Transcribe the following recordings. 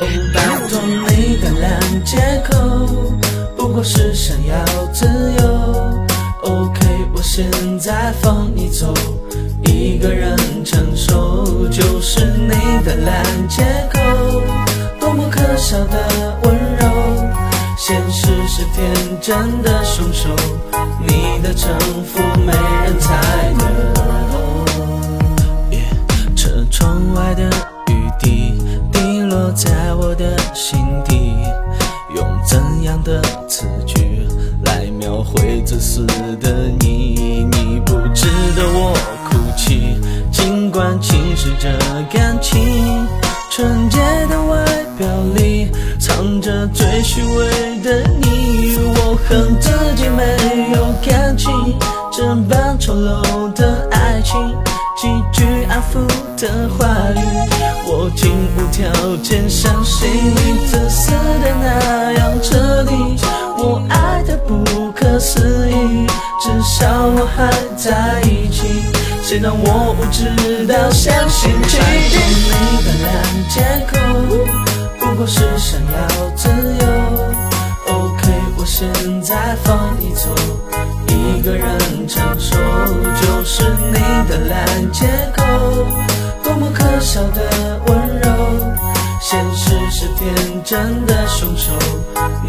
拜托你的烂借口，不过是想要自由。OK，我现在放你走，一个人承受就是你的烂借口。多么可笑的温柔，现实是天真的凶手，你的城府没人猜透。心底，用怎样的词句来描绘自私的你？你不值得我哭泣，尽管侵蚀着感情。纯洁的外表里藏着最虚伪的你，我恨自己没有感情，这般丑陋的爱情。几句安抚的话语，条件相信你自私的那样彻底，我爱的不可思议，至少我还在一起，谁让我无知到相信奇迹？你的烂借口，不过是想要自由。OK，我现在放你走，一个人是天真的凶手，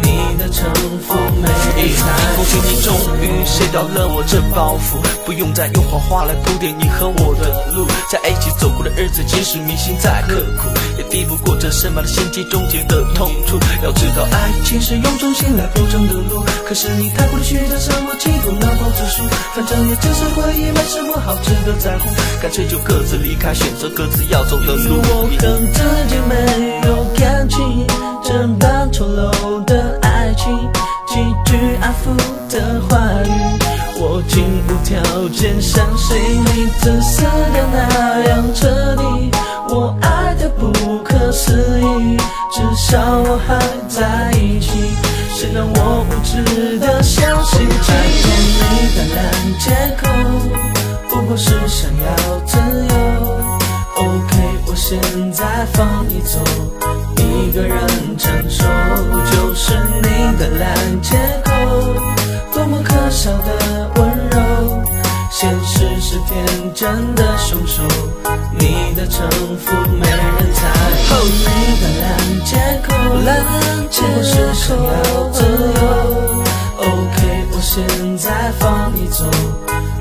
你的城府没人猜恭喜你终于卸掉了我这包袱，不用再用谎话来铺垫你和我的路，在一起走过的日子，即使铭心再刻苦，也抵不过这深埋的心机终结的痛楚。要知道，爱情是用忠心来铺成的路，可是你太过的曲折，什么企图能否知数？反正也只是回忆，没什么好值得在乎，干脆就各自离开，选择各自要走的路。我恨自己没有感情，这般丑陋的爱情，几句安抚的话语，我竟无条件相信你自私的那样彻底，我爱的不可思议，至少我还在一起，谁让我无知的相信奇迹？你的烂借口，不过是想要自由。OK，我现在放你走，一个人承受就是你的烂借口，多么可笑的温柔，现实是天真的凶手，你的城府没人猜透，你的烂借口，烂借口是想要自由。OK，我现在放你走，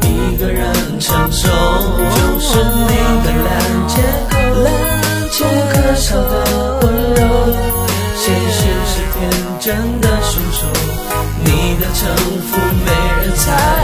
一个人承受现实是天真的凶手你的城府没人猜。